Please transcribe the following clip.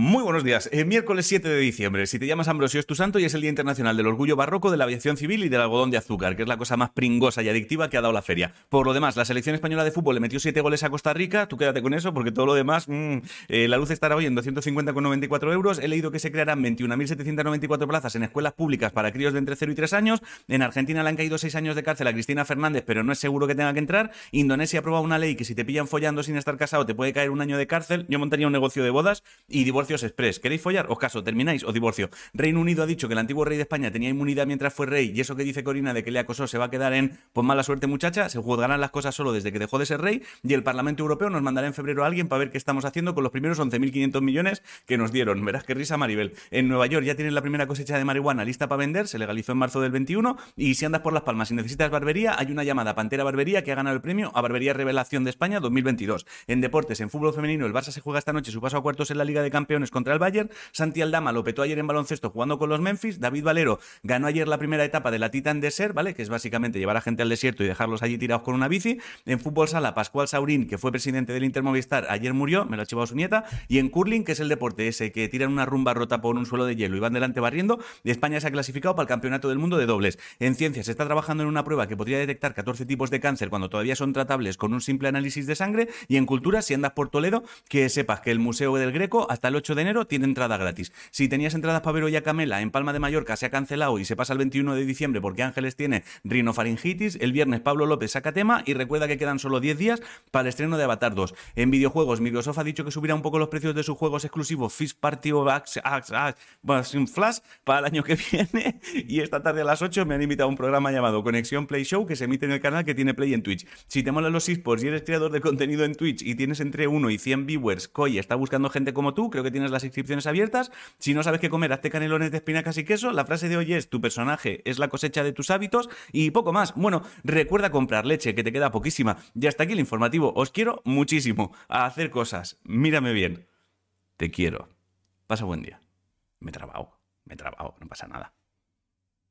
Muy buenos días. Eh, miércoles 7 de diciembre. Si te llamas Ambrosio es tu santo y es el Día Internacional del Orgullo Barroco, de la Aviación Civil y del Algodón de Azúcar, que es la cosa más pringosa y adictiva que ha dado la feria. Por lo demás, la selección española de fútbol le metió 7 goles a Costa Rica. Tú quédate con eso porque todo lo demás, mm, eh, la luz estará hoy en 250,94 euros. He leído que se crearán 21.794 plazas en escuelas públicas para críos de entre 0 y 3 años. En Argentina le han caído 6 años de cárcel a Cristina Fernández, pero no es seguro que tenga que entrar. Indonesia aprobado una ley que si te pillan follando sin estar casado te puede caer un año de cárcel. Yo montaría un negocio de bodas y express. ¿Queréis follar? Os caso, termináis o divorcio. Reino Unido ha dicho que el antiguo rey de España tenía inmunidad mientras fue rey y eso que dice Corina de que le acosó se va a quedar en pues mala suerte muchacha, se juzgarán las cosas solo desde que dejó de ser rey y el Parlamento Europeo nos mandará en febrero a alguien para ver qué estamos haciendo con los primeros 11.500 millones que nos dieron. Verás qué risa Maribel. En Nueva York ya tienen la primera cosecha de marihuana lista para vender, se legalizó en marzo del 21 y si andas por Las Palmas y necesitas barbería, hay una llamada Pantera Barbería que ha ganado el premio a Barbería Revelación de España 2022. En deportes, en fútbol femenino, el Barça se juega esta noche su paso a cuartos en la Liga de Campeones contra el Bayern. Santi Aldama lo petó ayer en baloncesto jugando con los Memphis. David Valero ganó ayer la primera etapa de la Titan Desert, ¿vale? Que es básicamente llevar a gente al desierto y dejarlos allí tirados con una bici. En fútbol sala, Pascual Saurín, que fue presidente del Inter Movistar, ayer murió, me lo ha chivado su nieta. Y en curling, que es el deporte ese que tiran una rumba rota por un suelo de hielo y van delante barriendo, España se ha clasificado para el Campeonato del Mundo de dobles. En ciencias se está trabajando en una prueba que podría detectar 14 tipos de cáncer cuando todavía son tratables con un simple análisis de sangre. Y en cultura, si andas por Toledo, que sepas que el Museo del Greco hasta el 8 de enero tiene entrada gratis. Si tenías entradas para ver hoy a Camela en Palma de Mallorca, se ha cancelado y se pasa el 21 de diciembre porque Ángeles tiene rinofaringitis. El viernes Pablo López saca tema y recuerda que quedan solo 10 días para el estreno de Avatar 2. En videojuegos, Microsoft ha dicho que subirá un poco los precios de sus juegos exclusivos Fish Party o Flash para el año que viene. Y esta tarde a las 8 me han invitado a un programa llamado Conexión Play Show que se emite en el canal que tiene Play en Twitch. Si te molan los esports y eres creador de contenido en Twitch y tienes entre 1 y 100 viewers, Koi está buscando gente como tú, creo que tienes las inscripciones abiertas. Si no sabes qué comer, hazte canelones de espinacas y queso. La frase de hoy es, tu personaje es la cosecha de tus hábitos y poco más. Bueno, recuerda comprar leche, que te queda poquísima. Y hasta aquí el informativo. Os quiero muchísimo a hacer cosas. Mírame bien. Te quiero. Pasa buen día. Me he trabado, me he trabado, no pasa nada.